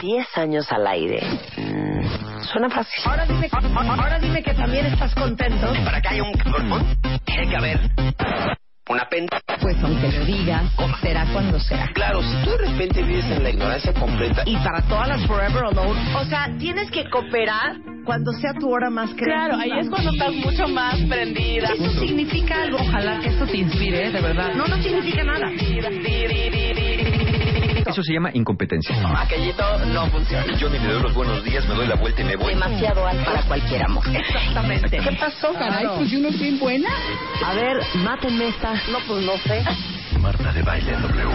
10 años al aire. Mm, suena fácil. Ahora dime, ahora dime que también estás contento. Para que haya un cabrón, tiene que haber una penta. Pues aunque lo digas, será cuando sea. Claro, si tú de repente vives en la ignorancia completa. Y para todas las Forever Alone, o sea, tienes que cooperar cuando sea tu hora más creativa. Claro, ahí es cuando estás mucho más prendida. Eso significa algo. Ojalá que esto te inspire, de verdad. No, no significa nada. Eso se llama incompetencia. Aquellito no funciona. Yo ni me doy los buenos días, me doy la vuelta y me voy. Demasiado alto para cualquier amor. Exactamente. ¿Qué pasó, Caray, pues yo no soy buena. A ver, mátenme esta. No, pues no sé. Marta de Baile en W.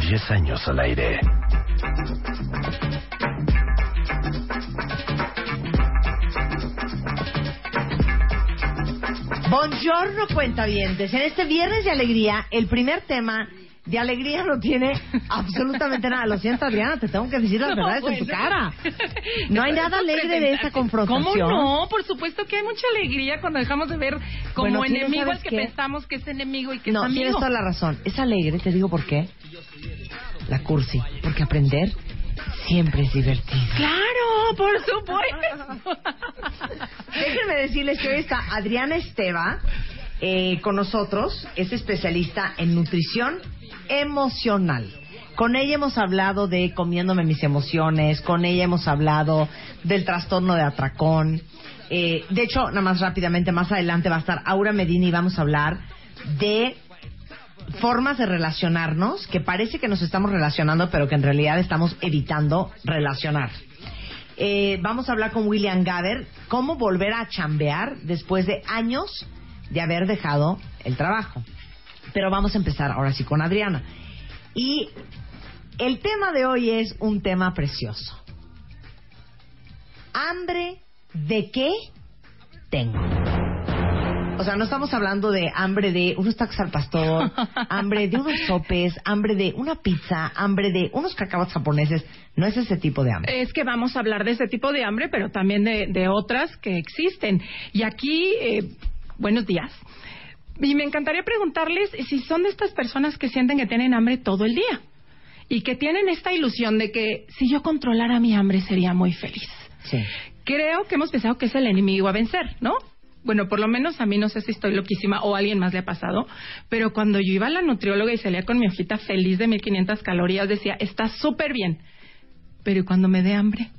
10 años al aire. Buongiorno, cuentavientes. En este viernes de alegría, el primer tema de alegría no tiene absolutamente nada. Lo siento, Adriana, te tengo que decir las No, verdades en tu bueno. cara. No hay nada alegre de esa confrontación. ¿Cómo no? Por supuesto que hay mucha alegría cuando dejamos de ver como Bueno, ¿quieres enemigo al que qué? pensamos que es enemigo y que No, es amigo. tienes toda la razón. Es alegre, te digo por qué. La cursi. Porque aprender siempre es divertido. Claro, por supuesto. Déjenme decirles que hoy está Adriana Esteva eh, con nosotros. Es especialista en nutrición emocional. Con ella hemos hablado de comiéndome mis emociones, con ella hemos hablado del trastorno de atracón. Eh, de hecho, nada más rápidamente, más adelante va a estar Aura Medina y vamos a hablar de formas de relacionarnos que parece que nos estamos relacionando, pero que en realidad estamos evitando relacionar. Eh, vamos a hablar con William Gaber cómo volver a chambear después de años de haber dejado el trabajo. Pero vamos a empezar ahora sí con Adriana. Y el tema de hoy es un tema precioso. ¿Hambre de qué tengo? O sea, no estamos hablando de hambre de unos tacos al pastor, hambre de unos sopes, hambre de una pizza, hambre de unos cacahuates japoneses. No es ese tipo de hambre. Es que vamos a hablar de ese tipo de hambre, pero también de, de otras que existen. Y aquí, eh, buenos días. Y me encantaría preguntarles si son de estas personas que sienten que tienen hambre todo el día y que tienen esta ilusión de que si yo controlara mi hambre sería muy feliz. Sí. Creo que hemos pensado que es el enemigo a vencer, ¿no? Bueno, por lo menos a mí no sé si estoy loquísima o a alguien más le ha pasado, pero cuando yo iba a la nutrióloga y salía con mi hojita feliz de 1500 calorías, decía, está súper bien, pero ¿y cuando me dé hambre?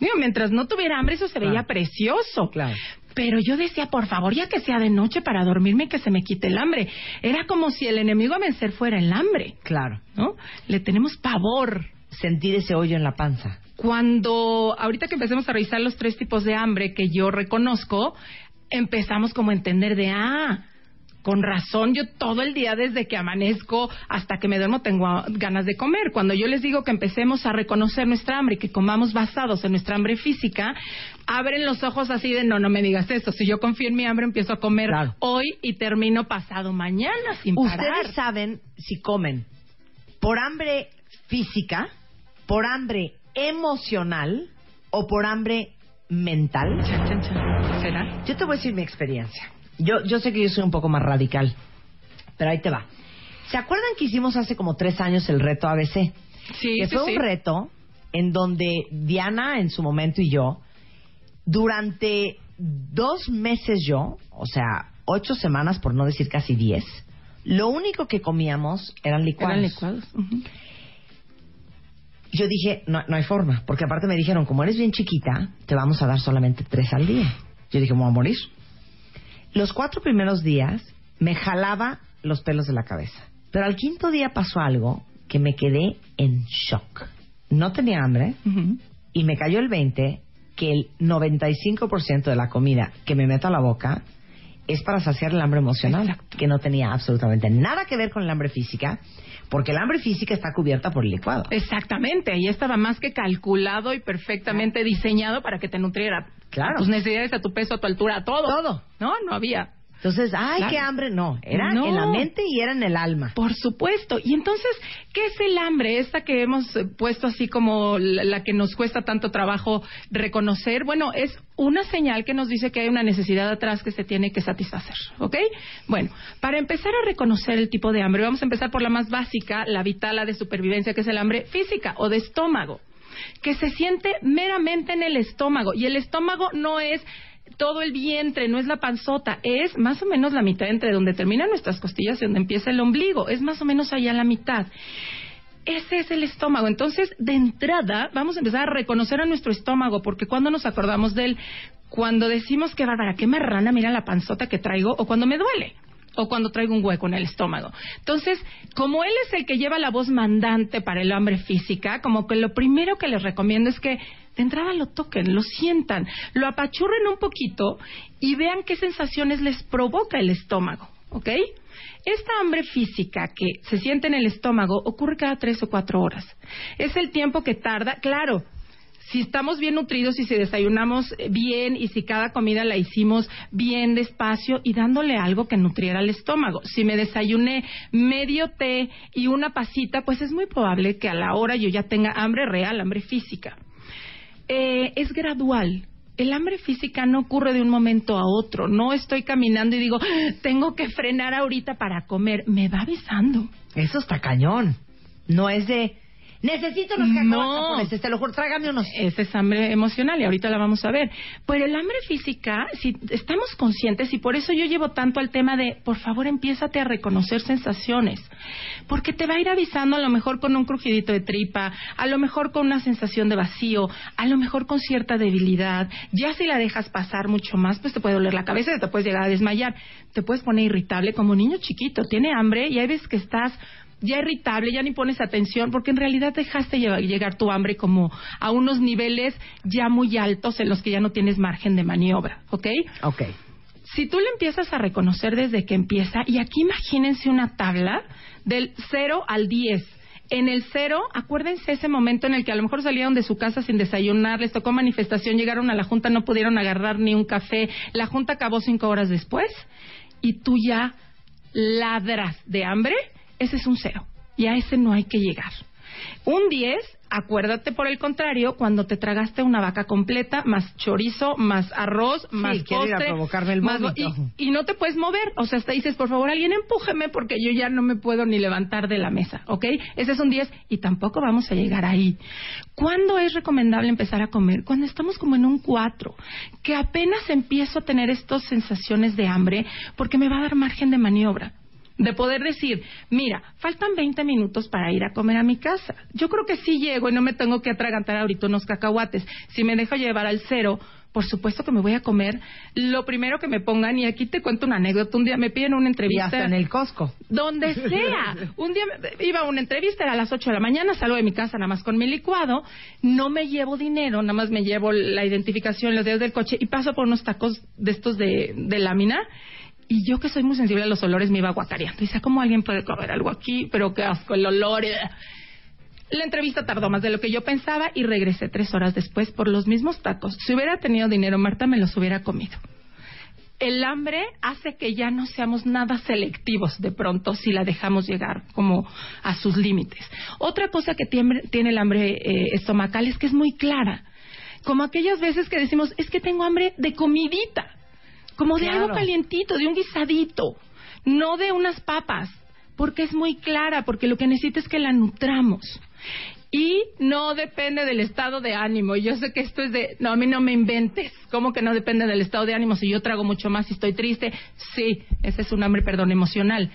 Digo, mientras no tuviera hambre, eso se veía precioso. Claro. Pero yo decía, por favor, ya que sea de noche para dormirme y que se me quite el hambre. Era como si el enemigo a vencer fuera el hambre, Claro. ¿no? Le tenemos pavor. Sentir ese hoyo en la panza. Cuando, ahorita que empecemos a revisar los tres tipos de hambre que yo reconozco, empezamos como a entender de, ah, con razón, yo todo el día desde que amanezco hasta que me duermo tengo ganas de comer. Cuando yo les digo que empecemos a reconocer nuestra hambre y que comamos basados en nuestra hambre física, abren los ojos así de, no, no me digas eso. Si yo confío en mi hambre, empiezo a comer Claro. hoy y termino pasado mañana sin parar. Ustedes saben si comen por hambre física, por hambre emocional o por hambre mental. Chan, chan, chan. ¿Será? Yo te voy a decir mi experiencia. Yo, yo sé que yo soy un poco más radical, pero ahí te va. ¿Se acuerdan que hicimos hace como tres años el reto ABC? Sí, que sí, fue sí. un reto en donde Diana en su momento y yo, durante dos meses yo, o sea, ocho semanas por no decir casi diez, lo único que comíamos eran licuados. Eran licuados. Yo dije, no, no hay forma, porque aparte me dijeron, como eres bien chiquita, te vamos a dar solamente tres al día. Yo dije, me voy a morir. Los cuatro primeros días me jalaba los pelos de la cabeza. Pero al quinto día pasó algo que me quedé en shock. No tenía hambre y me cayó el 20 que el 95% de la comida que me meto a la boca es para saciar el hambre emocional, que no tenía absolutamente nada que ver con el hambre física, porque el hambre física está cubierta por el licuado. Exactamente, ahí estaba más que calculado y perfectamente diseñado para que te nutriera Claro. tus necesidades, a tu peso, a tu altura, a todo. Todo. No, no había. Entonces, ay, Claro. qué hambre, no, era No. en la mente y era en el alma. Por supuesto. Y entonces, ¿qué es el hambre? Esta que hemos eh, puesto así como la, la que nos cuesta tanto trabajo reconocer. Bueno, es una señal que nos dice que hay una necesidad atrás que se tiene que satisfacer. ¿Ok? Bueno, para empezar a reconocer el tipo de hambre, vamos a empezar por la más básica, la vital, la de supervivencia, que es el hambre física o de estómago que se siente meramente en el estómago. Y el estómago no es todo el vientre, no es la panzota, es más o menos la mitad entre donde terminan nuestras costillas y donde empieza el ombligo, es más o menos allá la mitad. Ese es el estómago. Entonces, de entrada, vamos a empezar a reconocer a nuestro estómago, porque cuando nos acordamos de él, cuando decimos que bárbara, qué marrana, mira la panzota que traigo, o cuando me duele, o cuando traigo un hueco en el estómago. Entonces, como él es el que lleva la voz mandante para el hambre física, como que lo primero que les recomiendo es que de entrada lo toquen, lo sientan, lo apachurren un poquito y vean qué sensaciones les provoca el estómago, ¿ok? Esta hambre física que se siente en el estómago ocurre cada tres o cuatro horas. Es el tiempo que tarda, claro, si estamos bien nutridos y si desayunamos bien y si cada comida la hicimos bien despacio y dándole algo que nutriera el estómago. Si me desayuné medio té y una pasita, pues es muy probable que a la hora yo ya tenga hambre real, hambre física. Eh, es gradual. El hambre física no ocurre de un momento a otro. No estoy caminando y digo, "Ah, tengo que frenar ahorita para comer. Me va avisando. Eso está cañón. No es de, necesito unos cacahuates No. te lo juro, tráigame unos. Esa es hambre emocional y ahorita la vamos a ver. Pero el hambre física, si estamos conscientes y por eso yo llevo tanto al tema de, por favor, empiézate a reconocer sensaciones. Porque te va a ir avisando a lo mejor con un crujidito de tripa, a lo mejor con una sensación de vacío, a lo mejor con cierta debilidad. Ya si la dejas pasar mucho más, pues te puede doler la cabeza, te puedes llegar a desmayar, te puedes poner irritable como niño chiquito, tiene hambre y hay veces que estás ya irritable, ya ni pones atención, porque en realidad dejaste llevar- llegar tu hambre como a unos niveles ya muy altos en los que ya no tienes margen de maniobra, ¿ok? Ok. Si tú le empiezas a reconocer desde que empieza, y aquí imagínense una tabla del 0 al 10. En el 0, acuérdense ese momento en el que a lo mejor salieron de su casa sin desayunar, les tocó manifestación, llegaron a la junta, no pudieron agarrar ni un café, la junta acabó cinco horas después, y tú ya ladras de hambre, ese es un 0. Y a ese no hay que llegar. Un 10, acuérdate por el contrario, cuando te tragaste una vaca completa, más chorizo, más arroz, más quiero ir a postre, provocarme el más- y no te puedes mover. O sea, hasta dices, por favor, alguien empújeme porque yo ya no me puedo ni levantar de la mesa, ¿ok? Ese es un 10 y tampoco vamos a llegar ahí. ¿Cuándo es recomendable empezar a comer? Cuando estamos como en un 4, que apenas empiezo a tener estas sensaciones de hambre porque me va a dar margen de maniobra de poder decir, mira, faltan 20 minutos para ir a comer a mi casa. Yo creo que sí llego y no me tengo que atragantar ahorita unos cacahuates. Si me dejo llevar al cero, por supuesto que me voy a comer lo primero que me pongan. Y aquí te cuento una anécdota. Un día me piden una Y entrevista. hasta en el Costco. Donde sea. Un día iba a una entrevista, era a las 8 de la mañana, salgo de mi casa nada más con mi licuado, no me llevo dinero, nada más me llevo la identificación, los dedos del coche y paso por unos tacos de estos de, de lámina. Y yo que soy muy sensible a los olores me iba guacareando. Dice, ¿cómo alguien puede comer algo aquí? Pero qué asco, el olor. eh". La entrevista tardó más de lo que yo pensaba y regresé tres horas después por los mismos tacos. Si hubiera tenido dinero, Marta me los hubiera comido el hambre hace que ya no seamos nada selectivos de pronto si la dejamos llegar como a sus límites. Otra cosa que tiene el hambre eh, estomacal es que es muy clara. Como aquellas veces que decimos, es que tengo hambre de comidita, como de Claro. algo calientito, de un guisadito, no de unas papas, porque es muy clara, porque lo que necesita es que la nutramos. Y no depende del estado de ánimo. Yo sé que esto es de, no, a mí no me inventes. ¿Cómo que no depende del estado de ánimo? Si yo trago mucho más y estoy triste, sí, ese es un hambre, perdón, emocional.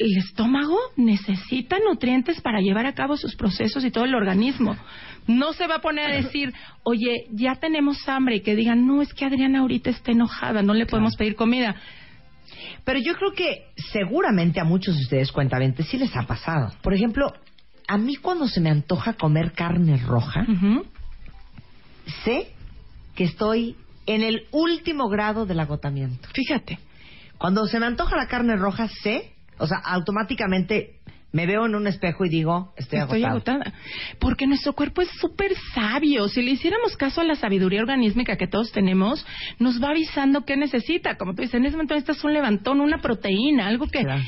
El estómago necesita nutrientes para llevar a cabo sus procesos y todo el organismo. No se va a poner a decir, oye, ya tenemos hambre y que digan, no, es que Adriana ahorita está enojada, no le podemos pedir comida. Pero yo creo que seguramente a muchos de ustedes, cuentamente, sí les ha pasado. Por ejemplo, a mí cuando se me antoja comer carne roja, sé que estoy en el último grado del agotamiento. Fíjate. Cuando se me antoja la carne roja, sé, o sea, automáticamente me veo en un espejo y digo, estoy, Estoy agotada. agotada. Porque nuestro cuerpo es súper sabio. Si le hiciéramos caso a la sabiduría organísmica que todos tenemos, nos va avisando qué necesita. Como tú dices, en ese momento necesitas un levantón, una proteína, algo que... Claro.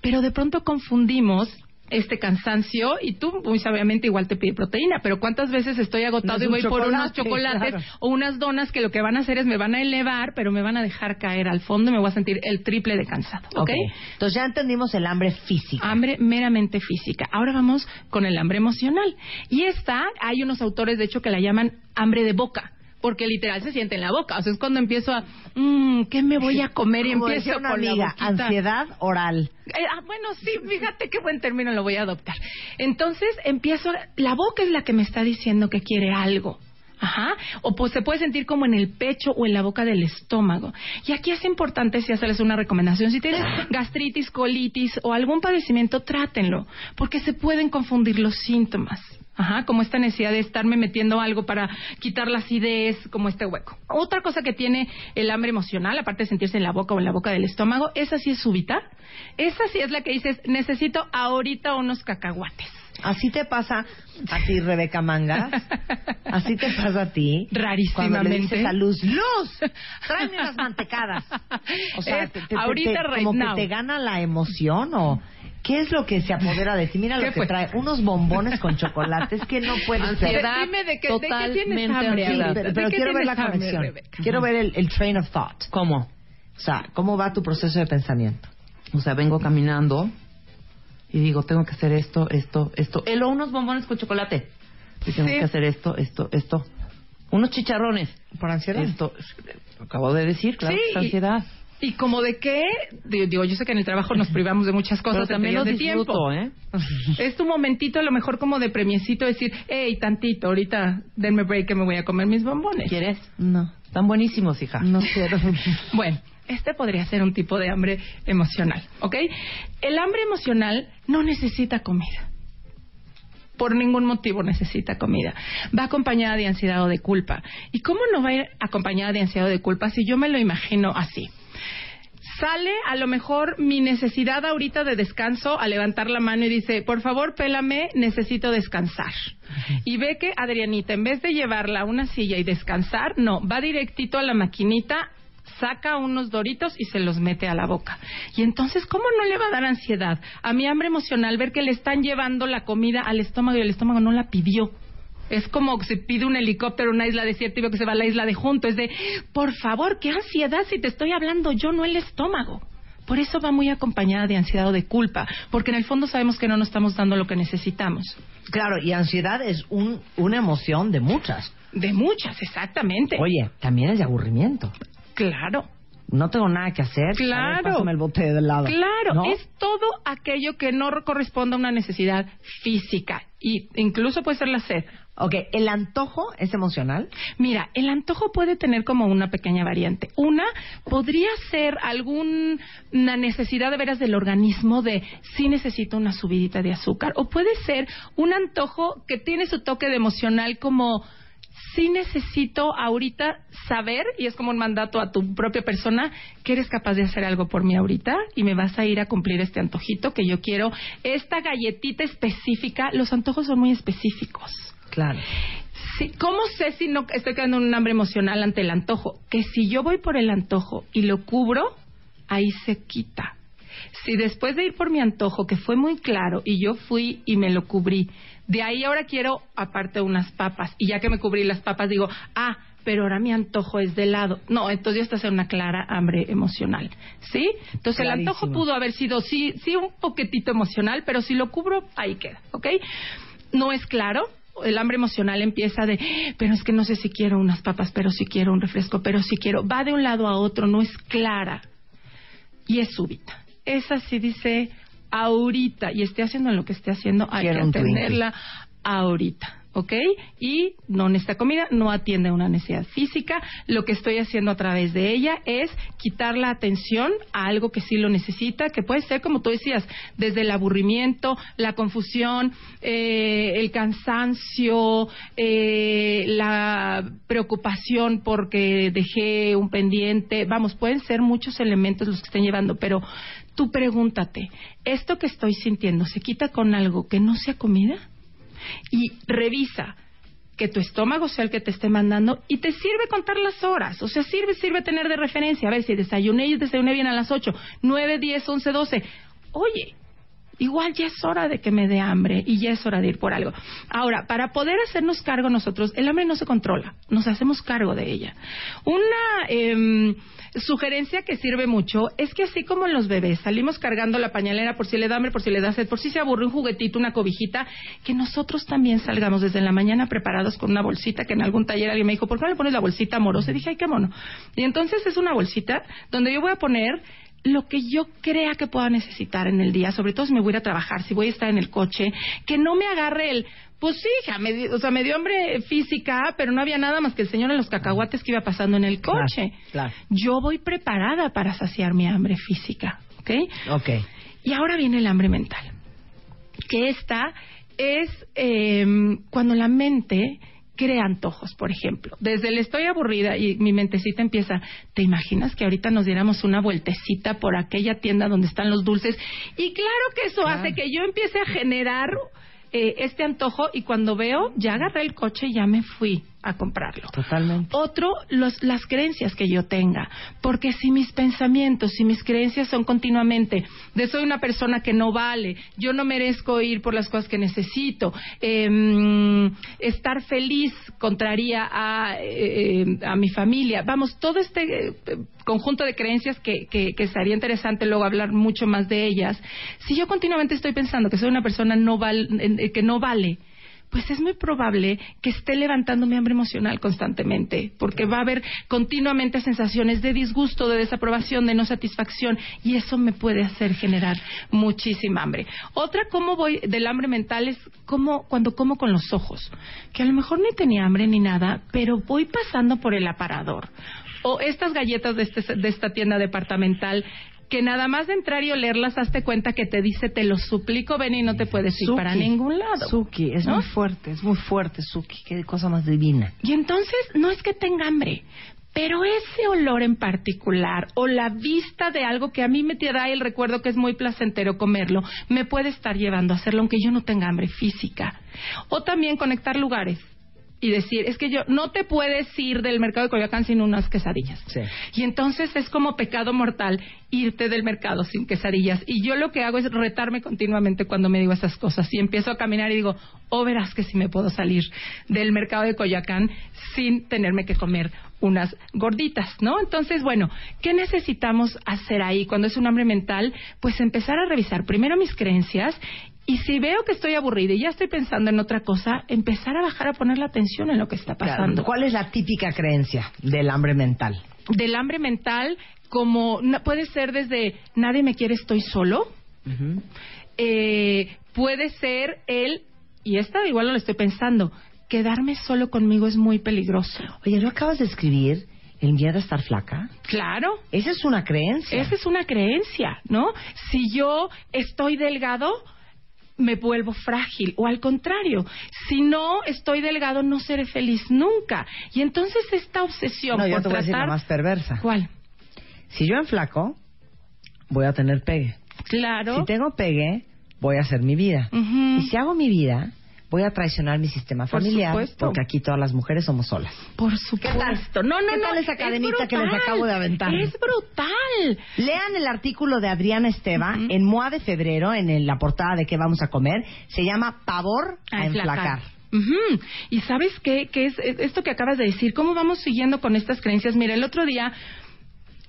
Pero de pronto confundimos este cansancio y tú muy sabiamente igual te pide proteína, pero ¿cuántas veces estoy agotado No, y voy por unos chocolate, chocolates claro. o unas donas que lo que van a hacer es me van a elevar, pero me van a dejar caer al fondo y me voy a sentir el triple de cansado, ¿ok? Ok. Entonces ya entendimos el hambre física. Hambre meramente física. Ahora vamos con el hambre emocional. Y esta, hay unos autores, de hecho, que la llaman hambre de boca. Porque literal se siente en la boca. O sea, es cuando empiezo a, mmm, ¿qué me voy a comer? Y Como empiezo decía una con amiga, la ansiedad oral. Eh, ah, bueno, sí, fíjate qué buen término lo voy a adoptar. Entonces empiezo, la boca es la que me está diciendo que quiere algo. Ajá. O pues se puede sentir como en el pecho o en la boca del estómago. Y aquí es importante si hacerles una recomendación. Si tienes gastritis, colitis o algún padecimiento, trátenlo. Porque se pueden confundir los síntomas. Ajá, como esta necesidad de estarme metiendo algo para quitar la acidez, como este hueco. Otra cosa que tiene el hambre emocional, aparte de sentirse en la boca o en la boca del estómago, esa sí es súbita. Esa sí es la que dices, necesito ahorita unos cacahuates. Así te pasa a ti, Rebeca Mangas. Así te pasa a ti. Rarísimamente. Cuando le dices a Luz, Luz, tráeme unas mantecadas. O sea, Es te- te- te- ahorita, te- right como now. que te gana la emoción o... ¿Qué es lo que se apodera de ti? Mira lo ¿Qué que fue? trae. Unos bombones con chocolates que no puedes ser. Ansiedad. Dime de qué, de qué tienes totalmente hambre. Sí, pero, ¿De pero qué quiero ver la hambre, conexión. Rebeca? Quiero ver el, el train of thought. ¿Cómo? O sea, ¿cómo va tu proceso de pensamiento? O sea, vengo caminando y digo, tengo que hacer esto, esto, esto. El o unos bombones con chocolate. Y tengo Sí. que hacer esto, esto, esto. Unos chicharrones. ¿Por ansiedad? Esto, lo acabo de decir, claro, Sí, es ansiedad. ¿Y como de qué? Digo, yo sé que en el trabajo nos privamos de muchas cosas Pero también lo de disfruto, tiempo. ¿eh? Es tu momentito, a lo mejor como de premiecito, decir, hey, tantito, ahorita denme break que me voy a comer mis bombones. ¿Quieres? No, Están buenísimos, hija. no quiero. Bueno, este podría ser un tipo de hambre emocional, ¿ok? El hambre emocional no necesita comida. Por ningún motivo necesita comida. Va acompañada de ansiedad o de culpa. ¿Y cómo no va a ir acompañada de ansiedad o de culpa si yo me lo imagino así? Sale a lo mejor mi necesidad ahorita de descanso a levantar la mano y dice, por favor, pélame, necesito descansar. Y ve que Adrianita, en vez de llevarla a una silla y descansar, no, va directito a la maquinita, saca unos doritos y se los mete a la boca. Y entonces, ¿cómo no le va a dar ansiedad a mi hambre emocional ver que le están llevando la comida al estómago y el estómago no la pidió? Es como que se pide un helicóptero a una isla desierta y veo que se va a la isla de junto. Es de, por favor, qué ansiedad si te estoy hablando yo, no el estómago. Por eso va muy acompañada de ansiedad o de culpa, porque en el fondo sabemos que no nos estamos dando lo que necesitamos. Claro, y ansiedad es un, una emoción de muchas. De muchas, exactamente. Oye, también es de aburrimiento. Claro. No tengo nada que hacer. Ver, Claro. pásame el bote de helado. Claro, ¿No? es todo aquello que no corresponde a una necesidad física y incluso puede ser la sed. Ok, ¿el antojo es emocional? Mira, el antojo puede tener como una pequeña variante. Una podría ser alguna necesidad de veras del organismo de sí necesito una subidita de azúcar. O puede ser un antojo que tiene su toque de emocional como sí necesito ahorita saber, y es como un mandato a tu propia persona, que eres capaz de hacer algo por mí ahorita y me vas a ir a cumplir este antojito que yo quiero. Esta galletita específica, los antojos son muy específicos. Claro. Sí, ¿Cómo sé si no estoy quedando en un hambre emocional ante el antojo? Que si yo voy por el antojo y lo cubro, ahí se quita. Si después de ir por mi antojo, que fue muy claro, y yo fui y me lo cubrí, de ahí ahora quiero aparte unas papas, y ya que me cubrí las papas digo, ah, pero ahora mi antojo es de helado. No, entonces ya estás en una clara hambre emocional, ¿sí? Entonces el antojo pudo haber sido, sí, sí, un poquitito emocional, pero si lo cubro, ahí queda, ¿ok? No es claro, el hambre emocional empieza de, pero es que no sé si quiero unas papas, pero si quiero un refresco, pero si quiero, va de un lado a otro, no es clara y es súbita. Esa sí dice ahorita y esté haciendo lo que esté haciendo, hay Quiero que atenderla ahorita, ¿ok? Y no necesita comida, no atiende una necesidad física. Lo que estoy haciendo a través de ella es quitar la atención a algo que sí lo necesita, que puede ser, como tú decías, desde el aburrimiento, la confusión, eh, el cansancio, eh, la preocupación porque dejé un pendiente. Vamos, pueden ser muchos elementos los que estén llevando, pero tú pregúntate, ¿esto que estoy sintiendo se quita con algo que no sea comida? y revisa que tu estómago sea el que te esté mandando y te sirve contar las horas. O sea, sirve, sirve tener de referencia. A ver, si desayuné y desayuné bien a las 8, 9, 10, 11, 12. Oye, igual ya es hora de que me dé hambre y ya es hora de ir por algo. Ahora, para poder hacernos cargo nosotros, el hambre no se controla, nos hacemos cargo de ella. Una eh, sugerencia que sirve mucho es que así como en los bebés salimos cargando la pañalera por si le da hambre, por si le da sed, por si se aburre un juguetito, una cobijita, que nosotros también salgamos desde la mañana preparados con una bolsita que en algún taller alguien me dijo, ¿por qué no le pones la bolsita amorosa? Y dije, ay, qué mono. Y entonces es una bolsita donde yo voy a poner lo que yo crea que pueda necesitar en el día, sobre todo si me voy a ir a trabajar, si voy a estar en el coche, que no me agarre el, pues sí, hija, me, o sea, me dio hambre física, pero no había nada más que el señor en los cacahuates que iba pasando en el coche. claro. Yo voy preparada para saciar mi hambre física, ¿ok? Ok. Y ahora viene el hambre mental, que esta es eh, cuando la mente crea antojos, por ejemplo. Desde el estoy aburrida y mi mentecita empieza, ¿te imaginas que ahorita nos diéramos una vueltecita por aquella tienda donde están los dulces? Y claro que eso hace que yo empiece a generar eh, este antojo y cuando veo, ya agarré el coche y ya me fui a comprarlo. Totalmente. Otro, los, las creencias que yo tenga. Porque si mis pensamientos, si mis creencias son continuamente de soy una persona que no vale, yo no merezco ir por las cosas que necesito, em, estar feliz contraría a, eh, a mi familia. Vamos, todo este eh, conjunto de creencias que, que, que sería interesante luego hablar mucho más de ellas. Si yo continuamente estoy pensando que soy una persona no val- eh, que no vale, pues es muy probable que esté levantando mi hambre emocional constantemente, porque va a haber continuamente sensaciones de disgusto, de desaprobación, de no satisfacción, y eso me puede hacer generar muchísima hambre. Otra, cómo voy del hambre mental es como cuando como con los ojos, que a lo mejor ni tenía hambre ni nada, pero voy pasando por el aparador. O estas galletas de, este- de esta tienda departamental que nada más de entrar y olerlas, hazte cuenta que te dice, te lo suplico, ven y no te puedes ir Suki. para ningún lado. Suki, es ¿no? muy fuerte, es muy fuerte, Suki. Qué cosa más divina. Y entonces no es que tenga hambre, pero ese olor en particular o la vista de algo que a mí me da el recuerdo que es muy placentero comerlo, me puede estar llevando a hacerlo aunque yo no tenga hambre física. O también conectar lugares y decir, es que yo no te puedes ir del mercado de Coyoacán sin unas quesadillas. Sí. Y entonces es como pecado mortal irte del mercado sin quesadillas. Y yo lo que hago es retarme continuamente cuando me digo esas cosas. Y empiezo a caminar y digo, oh, verás que si me puedo salir del mercado de Coyoacán sin tenerme que comer unas gorditas, ¿no? Entonces, bueno, ¿qué necesitamos hacer ahí cuando es un hambre mental? Pues empezar a revisar primero mis creencias y si veo que estoy aburrida y ya estoy pensando en otra cosa, empezar a bajar a poner la atención en lo que está Claro. pasando ¿Cuál es la típica creencia del hambre mental? del hambre mental como puede ser desde nadie me quiere estoy solo eh, puede ser el y esta igual no lo estoy pensando quedarme solo conmigo es muy peligroso Oye, ¿no acabas de escribir el miedo a estar flaca? claro Esa es una creencia. esa es una creencia no si yo estoy delgado me vuelvo frágil o al contrario, si no estoy delgado no seré feliz nunca. Y entonces esta obsesión No, yo por te voy a decir la tratar más perversa. ¿Cuál? Si yo enflaco, voy a tener pegue. Claro. Si tengo pegue, voy a hacer mi vida. Y si hago mi vida, voy a traicionar mi sistema Por familiar supuesto. porque aquí todas las mujeres somos solas. Por supuesto. No, no, ¿Qué no. tal esa es cadenita que les acabo de aventar? Es brutal. Lean el artículo de Adriana Esteva Ujú. en MOA de febrero, en la portada de qué vamos a comer. Se llama Pavor a, enflacar. Ujú. Y sabes qué, qué es esto que acabas de decir, cómo vamos siguiendo con estas creencias. Mira, el otro día,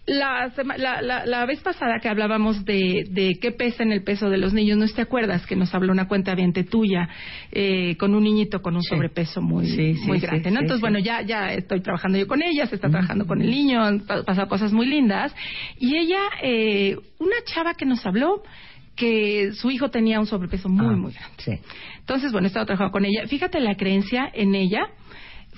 la, la, la, la vez pasada que hablábamos de, de qué pesa en el peso de los niños, ¿no te acuerdas que nos habló una cuenta viente tuya eh, con un niñito con un Sí. sobrepeso muy, Sí, sí, muy grande? ¿no? Entonces, bueno, ya, ya estoy trabajando yo con ella, se está trabajando con el niño, han pa- pasado cosas muy lindas. Y ella, eh, una chava que nos habló, que su hijo tenía un sobrepeso muy, Ah, muy grande. Sí. Entonces, bueno, he estado trabajando con ella. Fíjate, la creencia en ella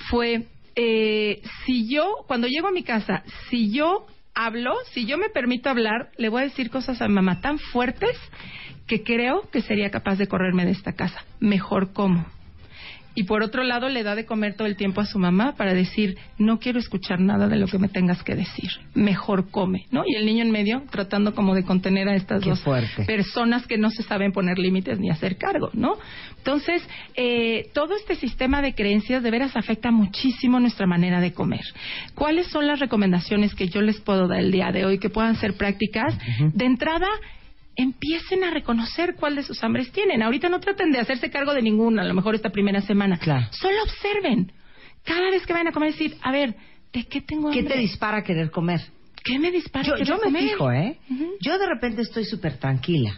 fue, eh, si yo, cuando llego a mi casa, si yo hablo, si yo me permito hablar, le voy a decir cosas a mamá tan fuertes que creo que sería capaz de correrme de esta casa. Mejor como. Y por otro lado, le da de comer todo el tiempo a su mamá para decir, no quiero escuchar nada de lo que me tengas que decir. Mejor come, ¿no? Y el niño en medio tratando como de contener a estas Qué dos fuerte. personas que no se saben poner límites ni hacer cargo, ¿no? Entonces, eh, todo este sistema de creencias de veras afecta muchísimo nuestra manera de comer. ¿Cuáles son las recomendaciones que yo les puedo dar el día de hoy que puedan ser prácticas? De entrada, empiecen a reconocer cuál de sus hambres tienen. Ahorita no traten de hacerse cargo de ninguna, a lo mejor esta primera semana. Claro. Solo observen. Cada vez que vayan a comer, decir, a ver, ¿de qué tengo ¿Qué hambre? te dispara querer comer? ¿Qué me dispara? Yo, querer yo me comer? fijo, ¿eh? Yo de repente estoy súper tranquila.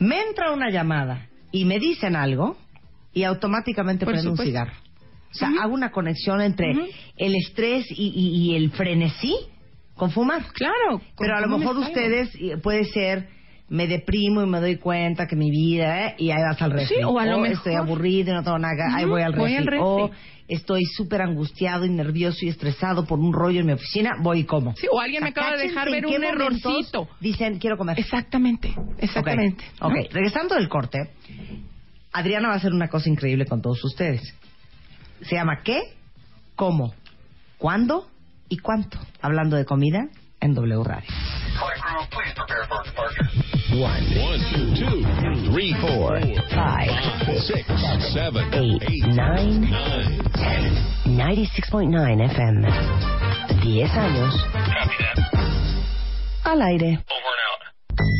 Me entra una llamada y me dicen algo y automáticamente Por prendo un cigarro. O sea, hago una conexión entre el estrés y, y- y el frenesí con fumar. Claro. Pero a lo ¿cómo me mejor ustedes eh, puede ser me deprimo y me doy cuenta que mi vida ¿eh? y ahí vas al refri. Sí, o a lo mejor- estoy aburrido y no tengo nada, ahí voy al voy refri. al refri. O estoy súper angustiado y nervioso y estresado por un rollo en mi oficina, voy y como. Sí, o alguien me acaba de dejar ver un errorcito. Dicen, quiero comer. Exactamente, exactamente. Ok, ¿no? ok. regresando del corte, Adriana va a hacer una cosa increíble con todos ustedes. Se llama ¿Qué? ¿Cómo? ¿Cuándo? ¿Y cuánto? Hablando de comida en W Radio. One, two, two, three, four, Five, six, seven, eight, nine, nine. ten. 96.9 FM. 10 años. Al aire.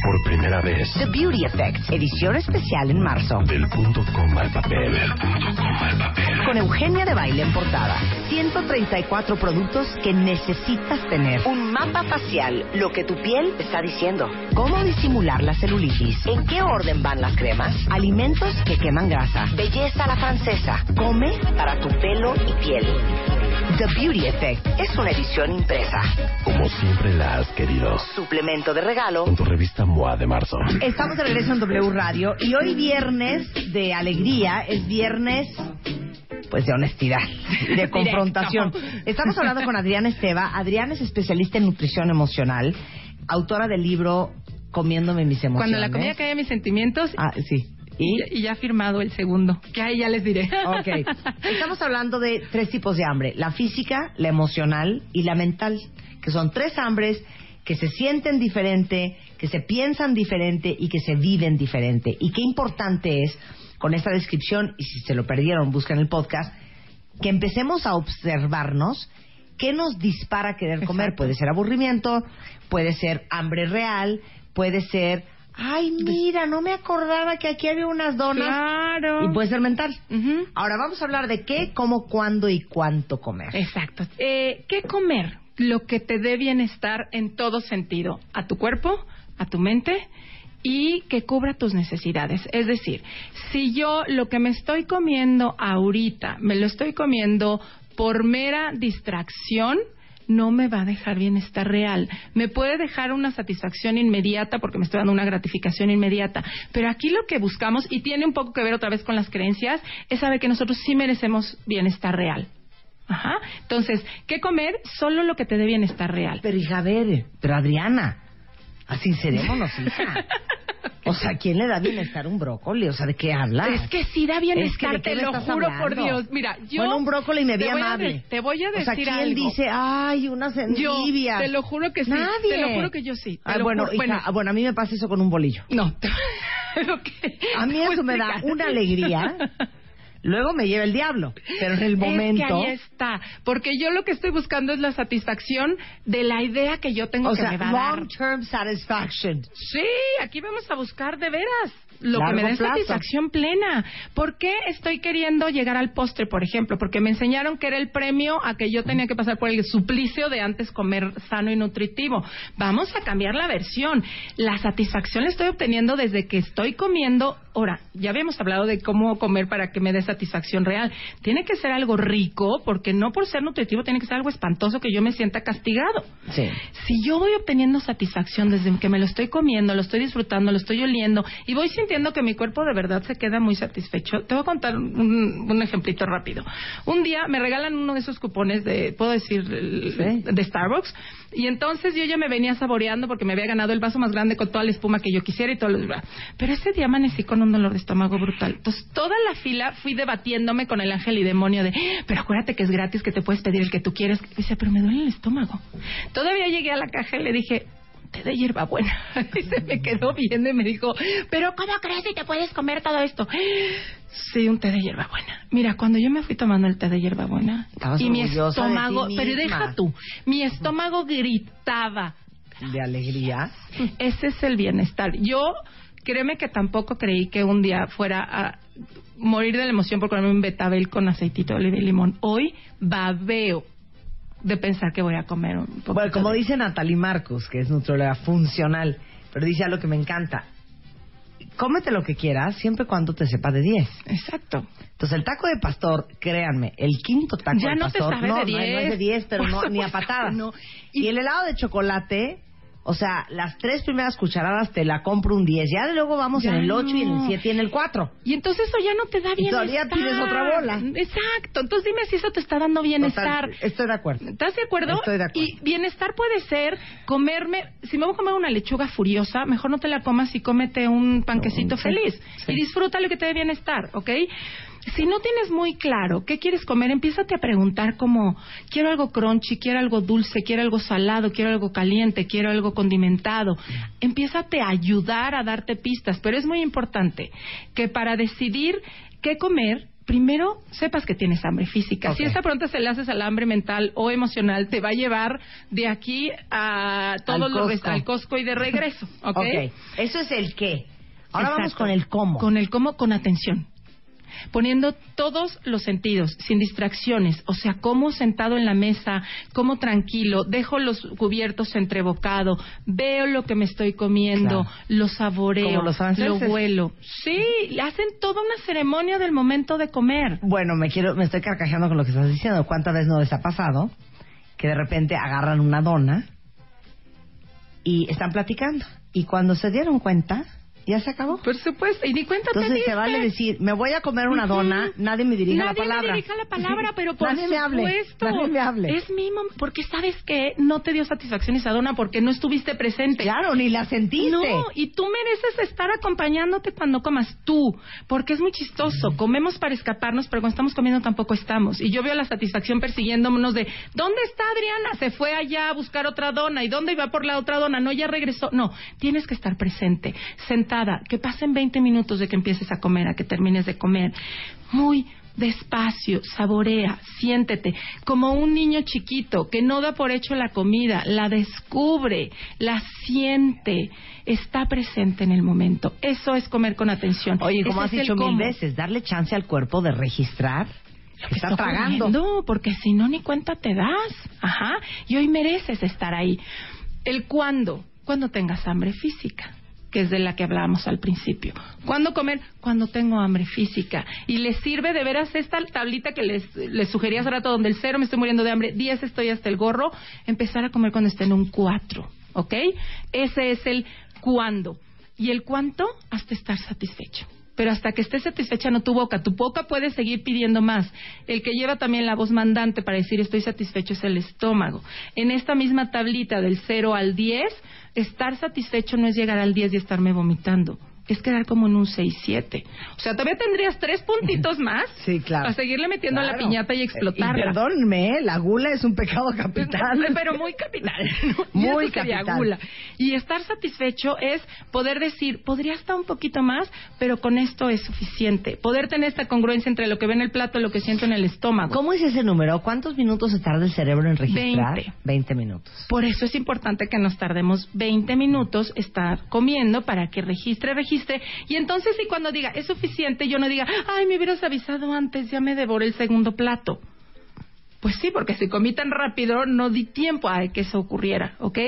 Por primera vez, The Beauty Effect, edición especial en marzo. del punto coma al papel. Del punto coma al papel. Con Eugenia de Baile en portada. 134 productos que necesitas tener. Un mapa facial, lo que tu piel está diciendo. Cómo disimular la celulitis. En qué orden van las cremas. Alimentos que queman grasa. Belleza a la francesa. Come para tu pelo y piel. The Beauty Effect es una edición impresa. Como siempre la has querido. Suplemento de regalo Con tu revista MOA de marzo. Estamos de regreso en W Radio y hoy viernes de alegría es viernes pues de honestidad de confrontación. Estamos hablando con Adriana Esteva. Adriana es especialista en nutrición emocional, autora del libro Comiéndome mis emociones. Cuando la comida cae en mis sentimientos Ah, sí. Y, ya ha firmado el segundo, que ahí ya les diré. Ok. Estamos hablando de tres tipos de hambre: la física, la emocional y la mental, que son tres hambres que se sienten diferente, que se piensan diferente y que se viven diferente. Y qué importante es, con esta descripción, y si se lo perdieron, busquen el podcast, que empecemos a observarnos qué nos dispara a querer comer. Exacto. Puede ser aburrimiento, puede ser hambre real, puede ser, ay, mira, no me acordaba que aquí había unas donas. Claro. Y puede ser mental. Ujú. Ahora vamos a hablar de qué, cómo, cuándo y cuánto comer. Exacto. Eh, ¿Qué comer? Lo que te dé bienestar en todo sentido, a tu cuerpo, a tu mente y que cubra tus necesidades. Es decir, si yo lo que me estoy comiendo ahorita me lo estoy comiendo por mera distracción, no me va a dejar bienestar real. Me puede dejar una satisfacción inmediata porque me estoy dando una gratificación inmediata. Pero aquí lo que buscamos, y tiene un poco que ver otra vez con las creencias, es saber que nosotros sí merecemos bienestar real. Ajá. Entonces, ¿qué comer? Solo lo que te dé bienestar real. Pero hija, a ver, pero Adriana, así seremos, hija. O sea, ¿quién le da bienestar a un brócoli? O sea, ¿de qué hablas? Es que sí da bienestar, Es que, ¿de qué te lo juro hablando? por Dios. Mira, yo... Bueno, un brócoli me te ve a amable. de- te voy a decir O sea, ¿quién algo. dice, ay, unas Yo, endivias? te lo juro que sí. Nadie. Te lo juro que yo sí. Ah, bueno, hija, ah, bueno, a mí me pasa eso con un bolillo. No. que- A mí eso me da una alegría. Luego me lleva el diablo. Pero en el Es que momento... ahí está. Porque yo lo que estoy buscando es la satisfacción de la idea que yo tengo o que sea, me va a dar. long-term satisfaction. Sí, aquí vamos a buscar de veras lo Largo que me dé plazo. satisfacción plena. ¿Por qué estoy queriendo llegar al postre, por ejemplo? Porque me enseñaron que era el premio a que yo tenía que pasar por el suplicio de antes comer sano y nutritivo. Vamos a cambiar la versión. La satisfacción la estoy obteniendo desde que estoy comiendo Ahora, ya habíamos hablado de cómo comer para que me dé satisfacción real. Tiene que ser algo rico, porque no por ser nutritivo tiene que ser algo espantoso que yo me sienta castigado. Sí. Si yo voy obteniendo satisfacción desde que me lo estoy comiendo, lo estoy disfrutando, lo estoy oliendo y voy sintiendo que mi cuerpo de verdad se queda muy satisfecho, te voy a contar un, un ejemplito rápido. Un día me regalan uno de esos cupones de, puedo decir, de Starbucks, y entonces yo ya me venía saboreando porque me había ganado el vaso más grande con toda la espuma que yo quisiera y todo lo demás. Pero ese día amanecí con un dolor de estómago brutal. Entonces, toda la fila fui debatiéndome con el ángel y demonio de, "Eh, pero acuérdate que es gratis, que te puedes pedir el que tú quieres. Y decía, pero me duele el estómago. Todavía llegué a la caja y le dije, té de hierbabuena. Y se me quedó viendo y me dijo, pero ¿cómo crees si te puedes comer todo esto? Sí, un té de hierbabuena. Mira, cuando yo me fui tomando el té de hierbabuena Estabas y mi de estómago, pero deja tú, mi estómago gritaba. De alegría. Ese es el bienestar. Yo, créeme que tampoco creí que un día fuera a morir de la emoción por comerme un betabel con aceitito de limón. Hoy babeo de pensar que voy a comer un poco. Bueno, como dice Natalie Marcos, que es nutrióloga funcional, pero dice algo que me encanta. Cómete lo que quieras, siempre cuando te sepa de 10. Exacto. Entonces, el taco de pastor, créanme, el quinto taco Ya de no te pastor, sabe no, de no, no 10. es de 10, pero no, ni a patadas. no. Y, el helado de chocolate, o sea, las tres primeras cucharadas te la compro un 10. Ya luego vamos Ya en el 8 y en el no. 7 y en el 4. Y entonces eso ya no te da Y bienestar. todavía pides otra bola. Exacto. Entonces dime si eso te está dando bienestar. Total, estoy de acuerdo. ¿Estás de acuerdo? Estoy de acuerdo. Y bienestar puede ser comerme, si me voy a comer una lechuga furiosa, mejor no te la comas y cómete un panquecito Sí, feliz. sí. Y disfruta lo que te dé bienestar, ¿ok? Si no tienes muy claro qué quieres comer, empiézate a preguntar como, quiero algo crunchy, quiero algo dulce, quiero algo salado, quiero algo caliente, quiero algo condimentado. Empiézate a ayudar a darte pistas, pero es muy importante que para decidir qué comer, primero sepas que tienes hambre física. Si esta pregunta se le haces al hambre mental o emocional, te va a llevar de aquí a todos Al los Costco. al Costco y de regreso, ¿ok? ok, eso es el qué. Ahora vamos con el cómo. Con el cómo, con atención. Poniendo todos los sentidos, sin distracciones, o sea, como sentado en la mesa, como tranquilo, dejo los cubiertos entrebocado, veo lo que me estoy comiendo, Claro. lo saboreo, Como los franceses. lo huelo. Sí, hacen toda una ceremonia del momento de comer. Bueno, me quiero, me estoy carcajeando con lo que estás diciendo. ¿Cuántas veces no les ha pasado que de repente agarran una dona y están platicando y cuando se dieron cuenta ya se acabó? Por supuesto, y ni cuenta te Entonces se diste. vale decir, me voy a comer una dona, nadie me dirija Nadie la palabra. me dirija la palabra, pero por nadie me hable, supuesto. nadie me hable. Es mi mom- porque sabes que no te dio satisfacción esa dona porque no estuviste presente. Claro, ni la sentiste. No, y tú mereces estar acompañándote cuando comas tú, porque es muy chistoso. Comemos para escaparnos, pero cuando estamos comiendo tampoco estamos. Y yo veo la satisfacción persiguiéndonos de, ¿dónde está Adriana? Se fue allá a buscar otra dona. ¿Y dónde iba por la otra dona? No, ya regresó. No, tienes que estar presente, sentada, que pasen 20 minutos de que empieces a comer a que termines de comer. Muy despacio, saborea, siéntete, como un niño chiquito que no da por hecho la comida, la descubre, la siente, está presente en el momento. Eso es comer con atención. Oye, como has dicho mil cómo. veces, darle chance al cuerpo de registrar Lo que está estoy tragando. comiendo, porque si no ni cuenta te das. Ajá. Y hoy mereces estar ahí. El cuándo, cuando tengas hambre física que es de la que hablábamos al principio. ¿Cuándo comer? Cuando tengo hambre física. Y les sirve de veras esta tablita que les, les sugerí hace rato, donde el cero me estoy muriendo de hambre, 10 estoy hasta el gorro, empezar a comer cuando esté en un 4, ¿ok? Ese es el cuándo. Y el cuánto, hasta estar satisfecho. Pero hasta que estés satisfecha no tu boca. Tu boca puede seguir pidiendo más. El que lleva también la voz mandante para decir estoy satisfecho es el estómago. En esta misma tablita del 0 al 10, estar satisfecho no es llegar al 10 y estarme vomitando. Es quedar como en un 6-7. O sea, todavía tendrías tres puntitos más Sí, claro. para seguirle metiendo a la piñata y explotarla. Y perdónme, ¿eh? la gula es un pecado capital. Pero muy capital. Muy capital. gula. Y estar satisfecho es poder decir, podría estar un poquito más, pero con esto es suficiente. Poder tener esta congruencia entre lo que ve en el plato y lo que siento en el estómago. ¿Cómo es ese número? ¿Cuántos minutos se tarda el cerebro en registrar? 20. 20 minutos. Por eso es importante que nos tardemos 20 minutos estar comiendo para que registre, registre. Y entonces, si cuando diga es suficiente, yo no diga, ay, me hubieras avisado antes, ya me devoré el segundo plato. Pues sí, porque si comí tan rápido, no di tiempo a que eso ocurriera, ¿ok?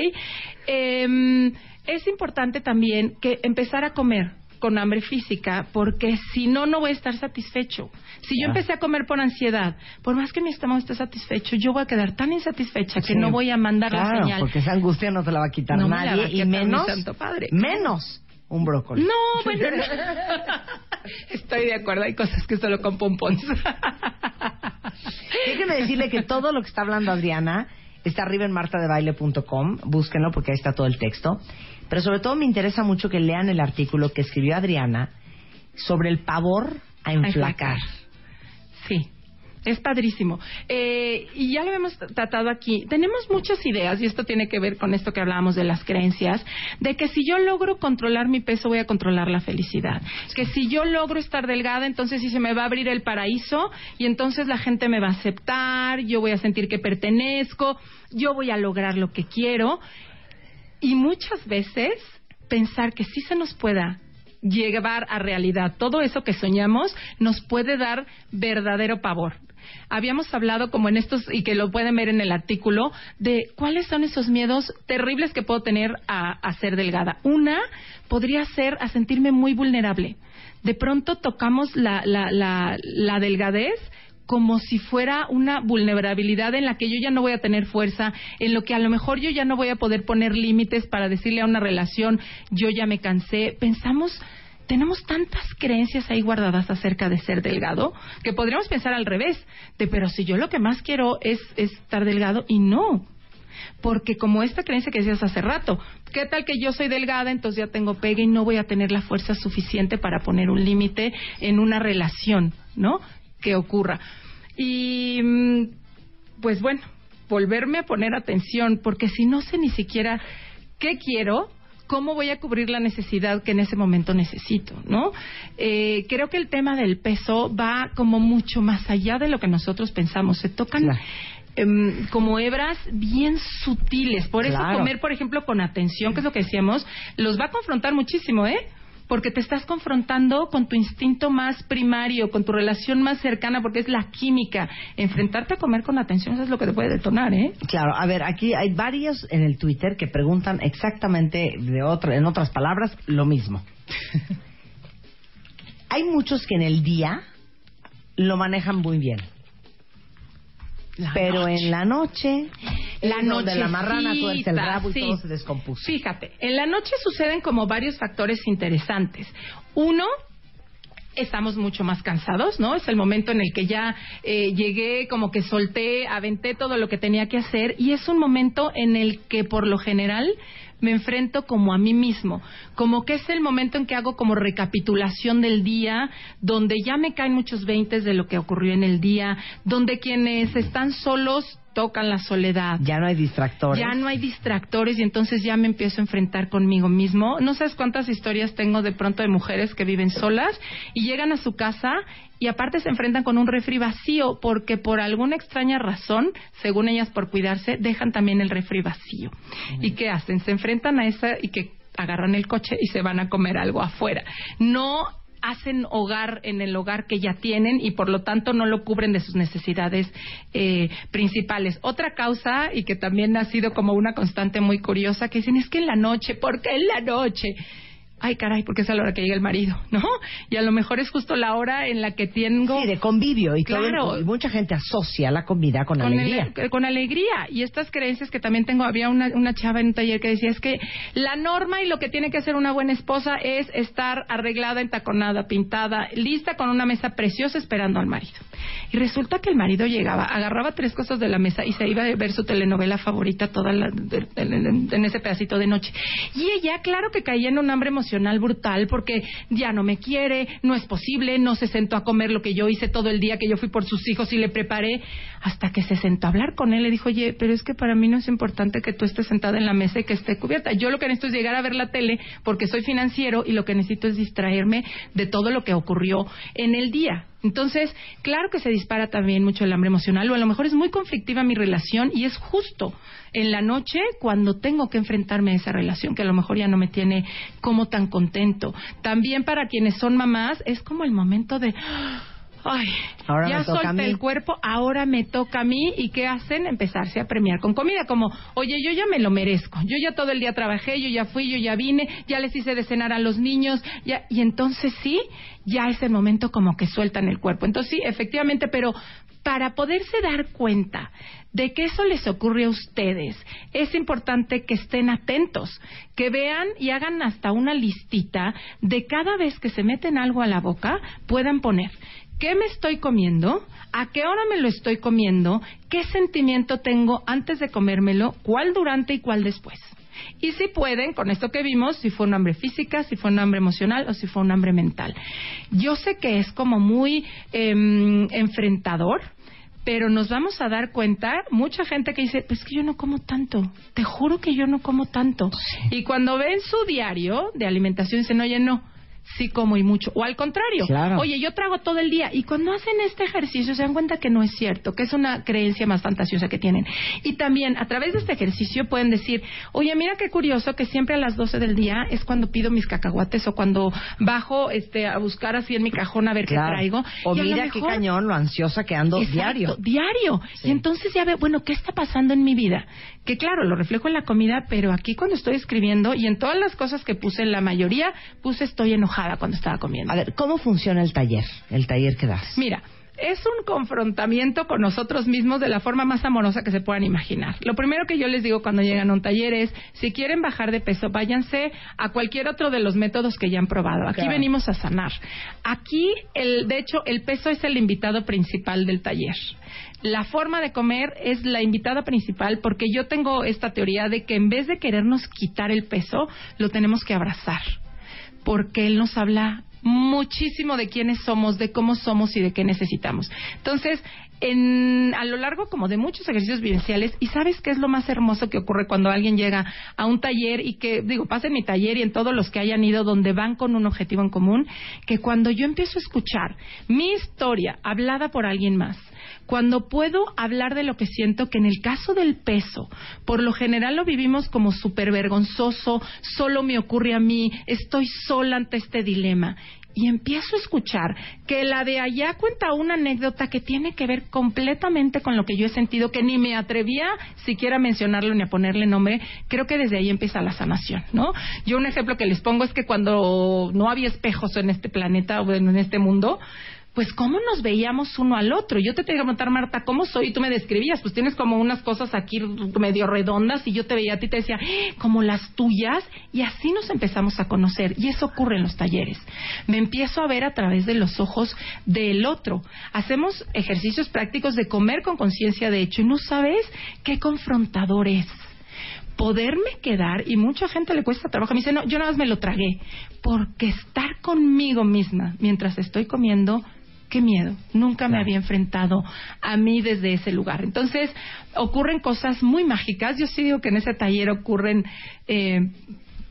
Em, es importante también que empezar a comer con hambre física porque si no, no voy a estar satisfecho. Si yo Ah. empecé a comer por ansiedad, por más que mi estómago esté satisfecho, yo voy a quedar tan insatisfecha que Sí. no voy a mandar la Claro, señal. porque esa angustia no te la va a quitar No me la nadie va a y mi menos santo padre. menos un brócoli. No, bueno, no. estoy de acuerdo, hay cosas que solo con pompons. Déjeme decirle que todo lo que está hablando Adriana está arriba en martadebaile.com. Búsquenlo porque ahí está todo el texto. Pero sobre todo me interesa mucho que lean el artículo que escribió Adriana sobre el pavor a enflacar. Sí. Es padrísimo. Eh, y ya lo hemos tratado aquí. Tenemos muchas ideas, y esto tiene que ver con esto que hablábamos de las creencias, de que si yo logro controlar mi peso, voy a controlar la felicidad. Que si yo logro estar delgada, entonces sí se me va a abrir el paraíso, y entonces la gente me va a aceptar, yo voy a sentir que pertenezco, yo voy a lograr lo que quiero. Y muchas veces pensar que sí se nos pueda llevar a realidad todo eso que soñamos nos puede dar verdadero pavor. Habíamos hablado como en estos y que lo pueden ver en el artículo de cuáles son esos miedos terribles que puedo tener a, ser delgada. Una podría ser a sentirme muy vulnerable. De pronto tocamos la, la, la, la delgadez como si fuera una vulnerabilidad en la que yo ya no voy a tener fuerza, en lo que a lo mejor yo ya no voy a poder poner límites para decirle a una relación, yo ya me cansé. Pensamos, tenemos tantas creencias ahí guardadas acerca de ser delgado, que podríamos pensar al revés, de pero si yo lo que más quiero es, es estar delgado, y no. Porque como esta creencia que decías hace rato, ¿qué tal que yo soy delgada, entonces ya tengo pegue y no voy a tener la fuerza suficiente para poner un límite en una relación, ¿no? que ocurra. Y mm, pues bueno, volverme a poner atención, porque si no sé ni siquiera qué quiero, ¿cómo voy a cubrir la necesidad que en ese momento necesito? ¿no? Eh, creo que el tema del peso va como mucho más allá de lo que nosotros pensamos. Se tocan. Claro. em, como hebras bien sutiles. Por eso Claro. comer, por ejemplo, con atención, que es lo que decíamos, los va a confrontar muchísimo, ¿eh? Porque te estás confrontando con tu instinto más primario, con tu relación más cercana, porque es la química. Enfrentarte a comer con atención, eso es lo que te puede detonar, ¿eh? Claro, a ver, aquí hay varios en el Twitter que preguntan exactamente, de otra, en otras palabras, lo mismo. hay muchos que en el día lo manejan muy bien. La pero noche. en la noche, La es donde la marrana nochecita, tuerce el rabo y sí. todo se descompuso. Fíjate, en la noche suceden como varios factores interesantes. Uno, estamos mucho más cansados, ¿no? Es el momento en el que ya eh, llegué, como que solté, aventé todo lo que tenía que hacer y es un momento en el que por lo general me enfrento como a mí mismo, como que es el momento en que hago como recapitulación del día, donde ya me caen muchos veintes de lo que ocurrió en el día, donde quienes están solos tocan la soledad. Ya no hay distractores. Ya no hay distractores y entonces ya me empiezo a enfrentar conmigo mismo. No sabes cuántas historias tengo de pronto de mujeres que viven solas y llegan a su casa y aparte se enfrentan con un refri vacío porque por alguna extraña razón, según ellas por cuidarse, dejan también el refri vacío. ¿Y qué hacen? Se enfrentan a esa y que agarran el coche y se van a comer algo afuera. No hacen hogar en el hogar que ya tienen y por lo tanto no lo cubren de sus necesidades eh, principales. Otra causa y que también ha sido como una constante muy curiosa que dicen es que en la noche, ¿por qué en la noche? Ay, caray, porque es a la hora que llega el marido, ¿no? Y a lo mejor es justo la hora en la que tengo... Sí, de convivio y todo. Claro. Y mucha gente asocia la comida con, con alegría. ele- con alegría. Y estas creencias que también tengo, había una, una chava en un taller que decía, es que la norma y lo que tiene que hacer una buena esposa es estar arreglada, entaconada, pintada, lista con una mesa preciosa esperando al marido. Y resulta que el marido llegaba, agarraba tres cosas de la mesa y se iba a ver su telenovela favorita toda la- en, en ese pedacito de noche. Y ella, claro que caía en un hambre emocional brutal porque ya no me quiere, no es posible, no se sentó a comer lo que yo hice todo el día que yo fui por sus hijos y le preparé, hasta que se sentó a hablar con él. Le dijo, oye, pero es que para mí no es importante que tú estés sentada en la mesa y que esté cubierta. Yo lo que necesito es llegar a ver la tele porque soy financiero y lo que necesito es distraerme de todo lo que ocurrió en el día. Entonces, claro que se dispara también mucho el hambre emocional, o a lo mejor es muy conflictiva mi relación y es justo en la noche cuando tengo que enfrentarme a esa relación que a lo mejor ya no me tiene como tan contento. También para quienes son mamás es como el momento de Ay, Ahora ya me toca a solté mí. el cuerpo, ahora me toca a mí. ¿Y qué hacen? Empezarse a premiar con comida. Como, oye, yo ya me lo merezco. Yo ya todo el día trabajé, yo ya fui, yo ya vine, ya les hice de cenar a los niños. ya Y entonces sí, ya es el momento como que sueltan el cuerpo. Entonces sí, efectivamente, pero para poderse dar cuenta de que eso les ocurre a ustedes, es importante que estén atentos, que vean y hagan hasta una listita de cada vez que se meten algo a la boca, puedan poner qué me estoy comiendo, a qué hora me lo estoy comiendo, qué sentimiento tengo antes de comérmelo, cuál durante y cuál después. Y si pueden, con esto que vimos, si fue un hambre física, si fue un hambre emocional o si fue un hambre mental. Yo sé que es como muy em, enfrentador, pero nos vamos a dar cuenta, mucha gente que dice, pues que yo no como tanto, te juro que yo no como tanto. Y cuando ven su diario de alimentación dicen, oye, no, sí como y mucho. O al contrario, Claro. oye, yo trago todo el día. Y cuando hacen este ejercicio se dan cuenta que no es cierto, que es una creencia más fantasiosa que tienen. Y también a través de este ejercicio pueden decir, oye, mira qué curioso que siempre a las 12 del día es cuando pido mis cacahuates o cuando bajo este a buscar así en mi cajón a ver Claro. qué traigo. O Y mira qué cañón lo ansiosa que ando Exacto, diario. Diario. Sí. Y entonces ya veo, bueno, ¿qué está pasando en mi vida? Que claro, lo reflejo en la comida, pero aquí cuando estoy escribiendo y en todas las cosas que puse, en la mayoría, puse estoy enojada cuando estaba comiendo. A ver, ¿cómo funciona el taller? El taller que das. Mira, es un confrontamiento con nosotros mismos de la forma más amorosa que se puedan imaginar. Lo primero que yo les digo cuando llegan a un taller es, si quieren bajar de peso, váyanse a cualquier otro de los métodos que ya han probado. Aquí Claro. venimos a sanar. Aquí, el, de hecho, el peso es el invitado principal del taller. La forma de comer es la invitada principal porque yo tengo esta teoría de que en vez de querernos quitar el peso, lo tenemos que abrazar porque Él nos habla muchísimo de quiénes somos, de cómo somos y de qué necesitamos. Entonces, en, a lo largo como de muchos ejercicios vivenciales, y sabes qué es lo más hermoso que ocurre cuando alguien llega a un taller y que, digo, pasa en mi taller y en todos los que hayan ido donde van con un objetivo en común, que cuando yo empiezo a escuchar mi historia hablada por alguien más, cuando puedo hablar de lo que siento, que en el caso del peso, por lo general lo vivimos como súper vergonzoso, solo me ocurre a mí, estoy sola ante este dilema. Y empiezo a escuchar que la de allá cuenta una anécdota que tiene que ver completamente con lo que yo he sentido, que ni me atrevía siquiera a mencionarlo ni a ponerle nombre. Creo que desde ahí empieza la sanación, ¿no? Yo un ejemplo que les pongo es que cuando no había espejos en este planeta o en este mundo, pues cómo nos veíamos uno al otro. Yo te tenía que preguntar, Marta, ¿cómo soy? Y tú me describías, pues tienes como unas cosas aquí medio redondas y yo te veía a ti te decía, "Eh, como las tuyas, y así nos empezamos a conocer. Y eso ocurre en los talleres. Me empiezo a ver a través de los ojos del otro. Hacemos ejercicios prácticos de comer con conciencia de hecho y no sabes qué confrontador es poderme quedar, y mucha gente le cuesta trabajo, me dice, no, yo nada más me lo tragué, porque estar conmigo misma mientras estoy comiendo, qué miedo, nunca me había enfrentado a mí desde ese lugar. Entonces, ocurren cosas muy mágicas, yo sí digo que en ese taller ocurren... Eh,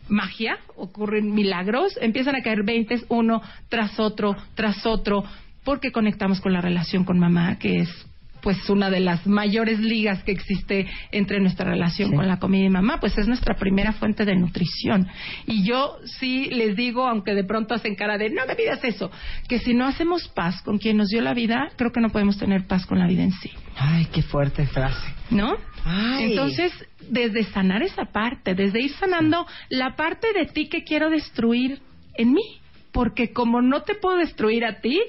magia, ocurren milagros, empiezan a caer veintes uno tras otro, tras otro, porque conectamos con la relación con mamá, que es pues una de las mayores ligas que existe entre nuestra relación con la comida y mamá, pues es nuestra primera fuente de nutrición. Y yo sí les digo, aunque de pronto hacen cara de no me pidas eso, que si no hacemos paz con quien nos dio la vida, creo que no podemos tener paz con la vida en sí. Ay, qué fuerte frase. ¿No? Ay. Entonces, desde sanar esa parte, desde ir sanando la parte de ti que quiero destruir en mí, porque como no te puedo destruir a ti,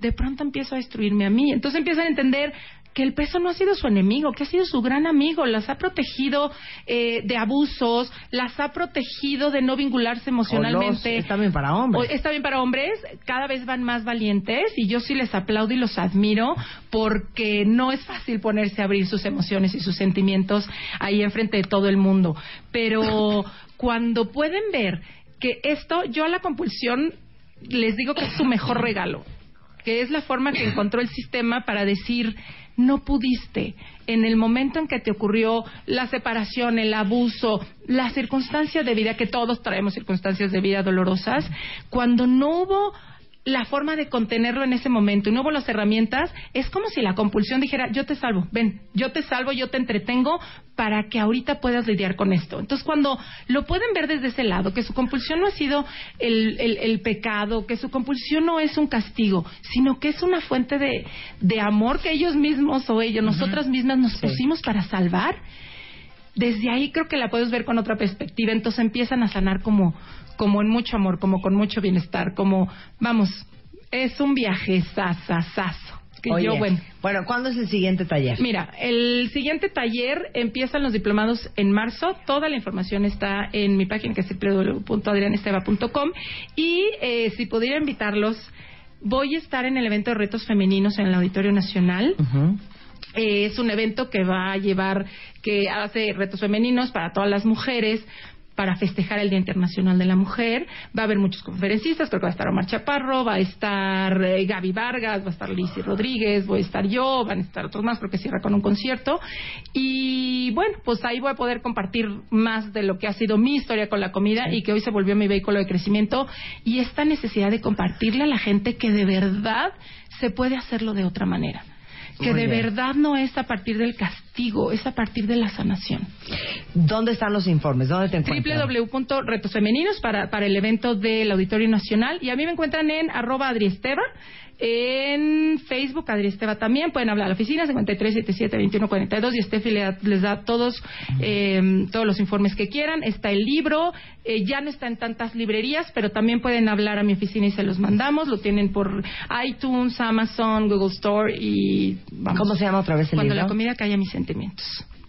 de pronto empiezo a destruirme a mí. Entonces empiezan a entender que el peso no ha sido su enemigo, que ha sido su gran amigo, las ha protegido eh, de abusos, las ha protegido de no vincularse emocionalmente. Los- está bien para hombres. O- está bien para hombres, cada vez van más valientes y yo sí les aplaudo y los admiro porque no es fácil ponerse a abrir sus emociones y sus sentimientos ahí enfrente de todo el mundo. Pero cuando pueden ver que esto, yo a la compulsión les digo que es su mejor regalo, que es la forma que encontró el sistema para decir no pudiste. En el momento en que te ocurrió la separación, el abuso, la circunstancia de vida, que todos traemos circunstancias de vida dolorosas, cuando no hubo la forma de contenerlo en ese momento y no hubo las herramientas, es como si la compulsión dijera, yo te salvo, ven, yo te salvo, yo te entretengo para que ahorita puedas lidiar con esto. Entonces, cuando lo pueden ver desde ese lado, que su compulsión no ha sido el, el, el pecado, que su compulsión no es un castigo, sino que es una fuente de, de amor que ellos mismos o ellos, nosotras mismas nos pusimos para salvar, desde ahí creo que la puedes ver con otra perspectiva, entonces empiezan a sanar como, como en mucho amor, como con mucho bienestar, como, vamos, es un viaje sasasazo. Que Oye, yo, bueno, bueno, ¿cuándo es el siguiente taller? Mira, el siguiente taller empiezan los diplomados en marzo. Toda la información está en mi página que es www.adrianesteva.com y eh, si pudiera invitarlos, voy a estar en el evento de retos femeninos en el Auditorio Nacional. Eh, es un evento que va a llevar, que hace retos femeninos para todas las mujeres, para festejar el Día Internacional de la Mujer. Va a haber muchos conferencistas, creo que va a estar Omar Chaparro, va a estar eh, Gaby Vargas, va a estar Lizzy Rodríguez, voy a estar yo, van a estar otros más, creo que cierra con un concierto. Y bueno, pues ahí voy a poder compartir más de lo que ha sido mi historia con la comida y que hoy se volvió mi vehículo de crecimiento y esta necesidad de compartirle a la gente que de verdad se puede hacerlo de otra manera que Muy de bien. verdad no es a partir del castigo, es a partir de la sanación. ¿Dónde están los informes? ¿Dónde te encuentran? www.retosfemeninos para, para el evento del Auditorio Nacional. Y a mí me encuentran en arroba adriesteva, en Facebook adriesteva también. Pueden hablar a la oficina 5377-2142 y Steffi le da- les da todos, eh, todos los informes que quieran. Está el libro, eh, ya no está en tantas librerías, pero también pueden hablar a mi oficina y se los mandamos. Lo tienen por iTunes, Amazon, Google Store y... vamos. ¿Cómo se llama otra vez el Cuando libro? la comida calla mis sentimientos.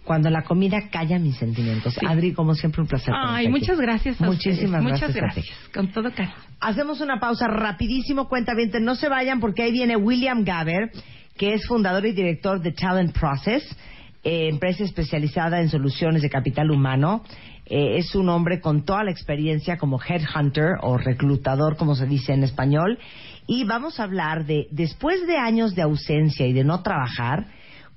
Cuando la comida calla mis sentimientos. Sí. Adri, como siempre, un placer. Ay, aquí. muchas gracias a Muchísimas ustedes. Muchas gracias. a ti. gracias. Con todo cariño. Hacemos una pausa rapidísimo, cuenta bien, no se vayan porque ahí viene William Gaber, que es fundador y director de Talent Process, eh, empresa especializada en soluciones de capital humano. Eh, es un hombre con toda la experiencia como headhunter o reclutador, como se dice en español. Y vamos a hablar de, después de años de ausencia y de no trabajar,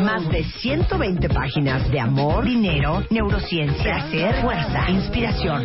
Más de 120 páginas de amor, dinero, neurociencia, placer, fuerza, inspiración.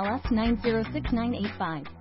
NMLS 906985.